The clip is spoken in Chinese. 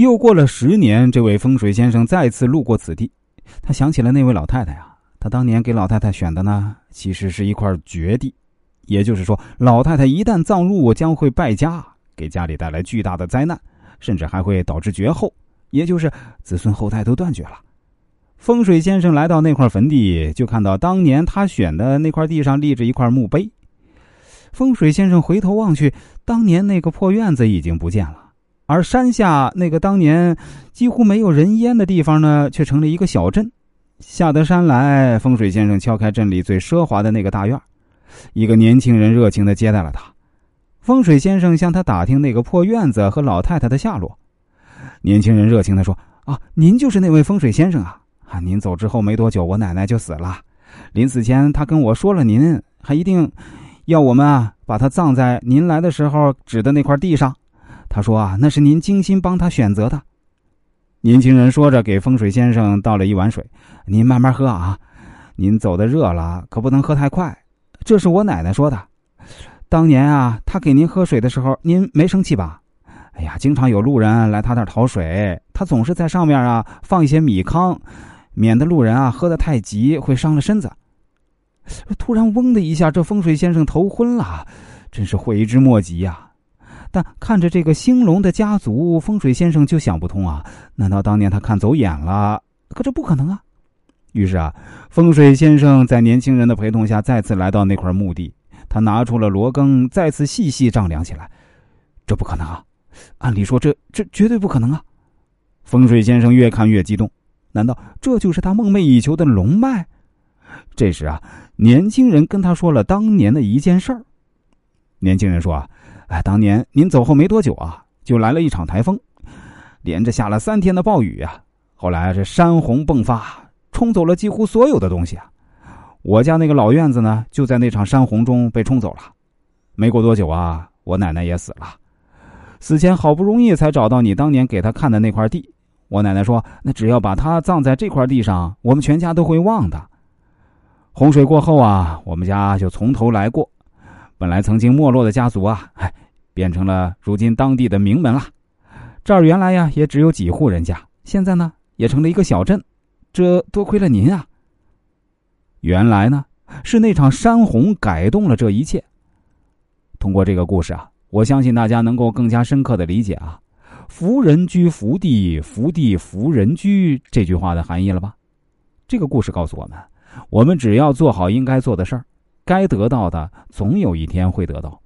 又过了十年，这位风水先生再次路过此地，他想起了那位老太太啊。他当年给老太太选的呢，其实是一块绝地，也就是说，老太太一旦葬入，将会败家，给家里带来巨大的灾难，甚至还会导致绝后，也就是子孙后代都断绝了。风水先生来到那块坟地，就看到当年他选的那块地上立着一块墓碑。风水先生回头望去，当年那个破院子已经不见了，而山下那个当年几乎没有人烟的地方呢，却成了一个小镇。下得山来，风水先生敲开镇里最奢华的那个大院，一个年轻人热情的接待了他。风水先生向他打听那个破院子和老太太的下落。年轻人热情的说：“啊，您就是那位风水先生啊！啊，您走之后没多久，我奶奶就死了。临死前，他跟我说了，您还一定要我们啊，把他葬在您来的时候指的那块地上。他说啊，那是您精心帮他选择的。”年轻人说着，给风水先生倒了一碗水：“您慢慢喝啊，您走的热了，可不能喝太快。这是我奶奶说的。当年啊，她给您喝水的时候，您没生气吧？哎呀，经常有路人来她那儿讨水，她总是在上面啊放一些米糠，免得路人啊喝得太急会伤了身子。突然，嗡的一下，这风水先生头昏了，真是悔之莫及呀。”但看着这个兴隆的家族，风水先生就想不通啊！难道当年他看走眼了？可这不可能啊！于是啊，风水先生在年轻人的陪同下，再次来到那块墓地。他拿出了罗庚，再次细细丈量起来。这不可能啊！按理说，这这绝对不可能啊！风水先生越看越激动。难道这就是他梦寐以求的龙脉？这时啊，年轻人跟他说了当年的一件事儿。年轻人说啊。哎，当年您走后没多久啊，就来了一场台风，连着下了三天的暴雨啊。后来这山洪迸发，冲走了几乎所有的东西啊。我家那个老院子呢，就在那场山洪中被冲走了。没过多久啊，我奶奶也死了。死前好不容易才找到你当年给她看的那块地。我奶奶说，那只要把她葬在这块地上，我们全家都会忘的。洪水过后啊，我们家就从头来过。本来曾经没落的家族啊，哎，变成了如今当地的名门了。这儿原来呀也只有几户人家，现在呢也成了一个小镇。这多亏了您啊！原来呢是那场山洪改动了这一切。通过这个故事啊，我相信大家能够更加深刻的理解啊“福人居福地，福地福人居”这句话的含义了吧？这个故事告诉我们，我们只要做好应该做的事儿。该得到的，总有一天会得到。